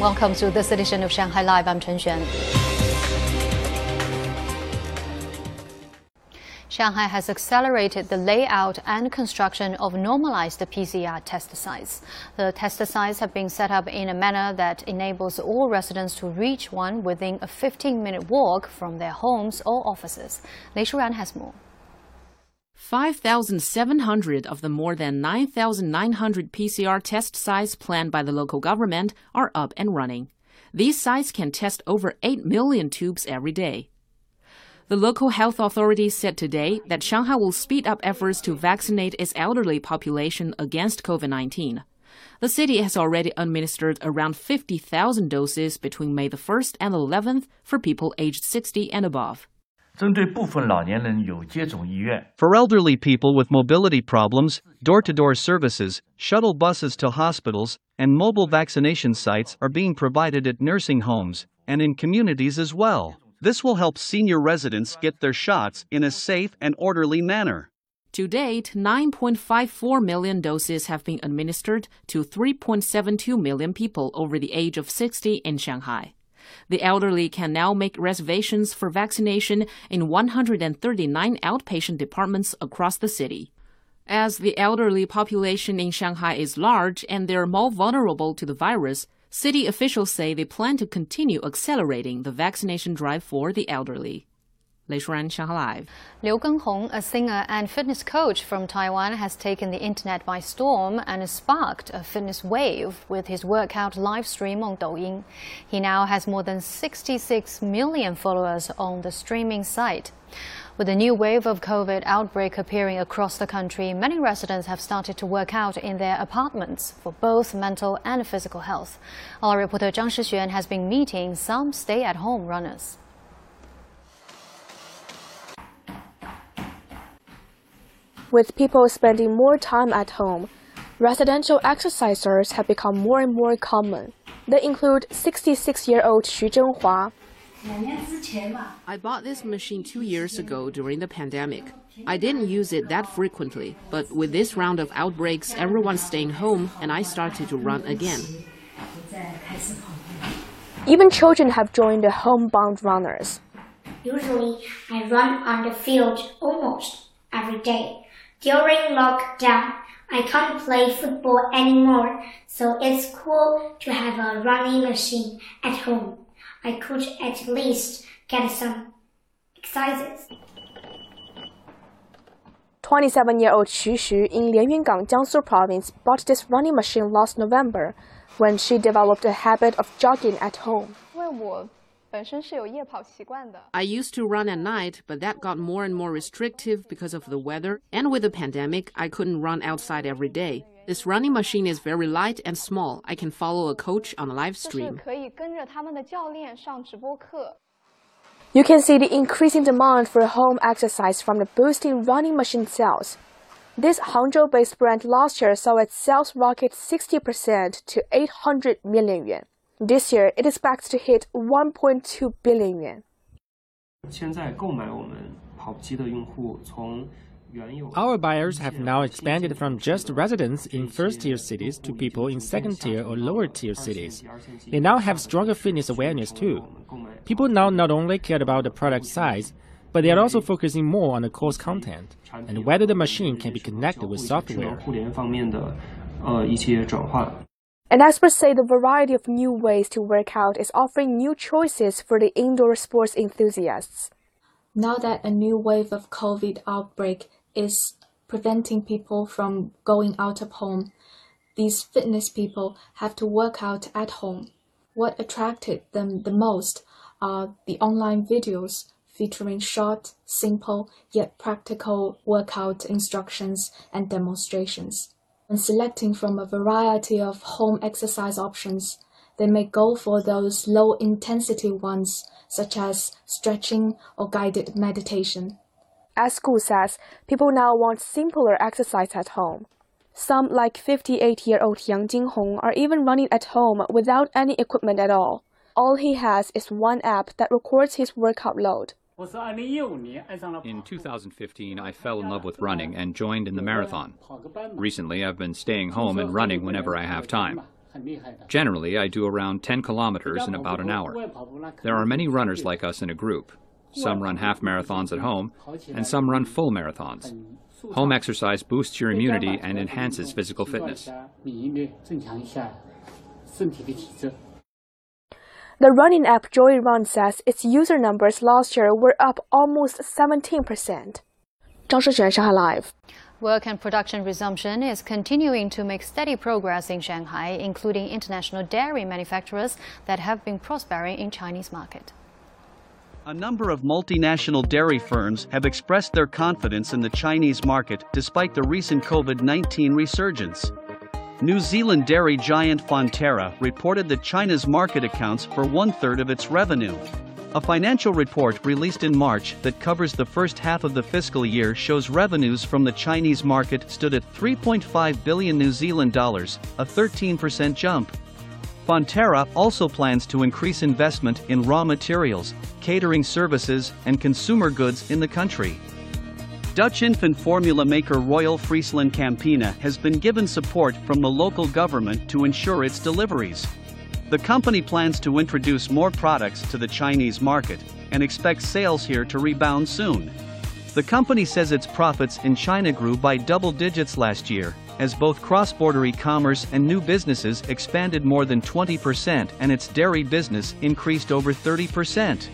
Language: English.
Welcome to this edition of Shanghai Live. I'm Chen Xuan. Shanghai has accelerated the layout and construction of normalized PCR test sites. The test sites have been set up in a manner that enables all residents to reach one within a 15 minute walk from their homes or offices. Lei Shuran has more. 5,700 of the more than 9,900 PCR test sites planned by the local government are up and running. These sites can test over 8 million tubes every day. The local health authorities said today that Shanghai will speed up efforts to vaccinate its elderly population against COVID 19. The city has already administered around 50,000 doses between May the 1st and 11th for people aged 60 and above. For elderly people with mobility problems, door to door services, shuttle buses to hospitals, and mobile vaccination sites are being provided at nursing homes and in communities as well. This will help senior residents get their shots in a safe and orderly manner. To date, 9.54 million doses have been administered to 3.72 million people over the age of 60 in Shanghai. The elderly can now make reservations for vaccination in 139 outpatient departments across the city. As the elderly population in Shanghai is large and they're more vulnerable to the virus, city officials say they plan to continue accelerating the vaccination drive for the elderly. Live. Liu Genghong, a singer and fitness coach from Taiwan, has taken the internet by storm and sparked a fitness wave with his workout live stream on Douyin. He now has more than 66 million followers on the streaming site. With a new wave of COVID outbreak appearing across the country, many residents have started to work out in their apartments for both mental and physical health. Our reporter Zhang Shixuan has been meeting some stay-at-home runners. With people spending more time at home, residential exercisers have become more and more common. They include 66-year-old Xu Zhenghua. I bought this machine two years ago during the pandemic. I didn't use it that frequently, but with this round of outbreaks, everyone's staying home and I started to run again. Even children have joined the homebound runners. Usually, I run on the field almost every day. During lockdown, I can't play football anymore, so it's cool to have a running machine at home. I could at least get some exercises. 27-year-old Xu Xu in Lianyungang, Jiangsu province bought this running machine last November when she developed a habit of jogging at home. I used to run at night, but that got more and more restrictive because of the weather. And with the pandemic, I couldn't run outside every day. This running machine is very light and small. I can follow a coach on a live stream. You can see the increasing demand for home exercise from the boosting running machine sales. This Hangzhou-based brand last year saw its sales rocket 60% to 800 million yuan. This year, it is expects to hit 1.2 billion yuan. Our buyers have now expanded from just residents in first-tier cities to people in second-tier or lower-tier cities. They now have stronger fitness awareness too. People now not only care about the product size, but they are also focusing more on the course content and whether the machine can be connected with software. And experts say the variety of new ways to work out is offering new choices for the indoor sports enthusiasts. Now that a new wave of COVID outbreak is preventing people from going out of home, these fitness people have to work out at home. What attracted them the most are the online videos featuring short, simple, yet practical workout instructions and demonstrations. When selecting from a variety of home exercise options, they may go for those low intensity ones, such as stretching or guided meditation. As Gu says, people now want simpler exercise at home. Some, like 58 year old Yang Jinghong, are even running at home without any equipment at all. All he has is one app that records his workout load. In 2015, I fell in love with running and joined in the marathon. Recently, I've been staying home and running whenever I have time. Generally, I do around 10 kilometers in about an hour. There are many runners like us in a group. Some run half marathons at home, and some run full marathons. Home exercise boosts your immunity and enhances physical fitness. The running app Joy Run says its user numbers last year were up almost 17%. 张世璇, Shanghai Live. Work and production resumption is continuing to make steady progress in Shanghai, including international dairy manufacturers that have been prospering in Chinese market. A number of multinational dairy firms have expressed their confidence in the Chinese market despite the recent COVID 19 resurgence. New Zealand dairy giant Fonterra reported that China's market accounts for one third of its revenue. A financial report released in March that covers the first half of the fiscal year shows revenues from the Chinese market stood at 3.5 billion New Zealand dollars, a 13% jump. Fonterra also plans to increase investment in raw materials, catering services, and consumer goods in the country. Dutch infant formula maker Royal Friesland Campina has been given support from the local government to ensure its deliveries. The company plans to introduce more products to the Chinese market and expects sales here to rebound soon. The company says its profits in China grew by double digits last year, as both cross-border e-commerce and new businesses expanded more than 20% and its dairy business increased over 30%.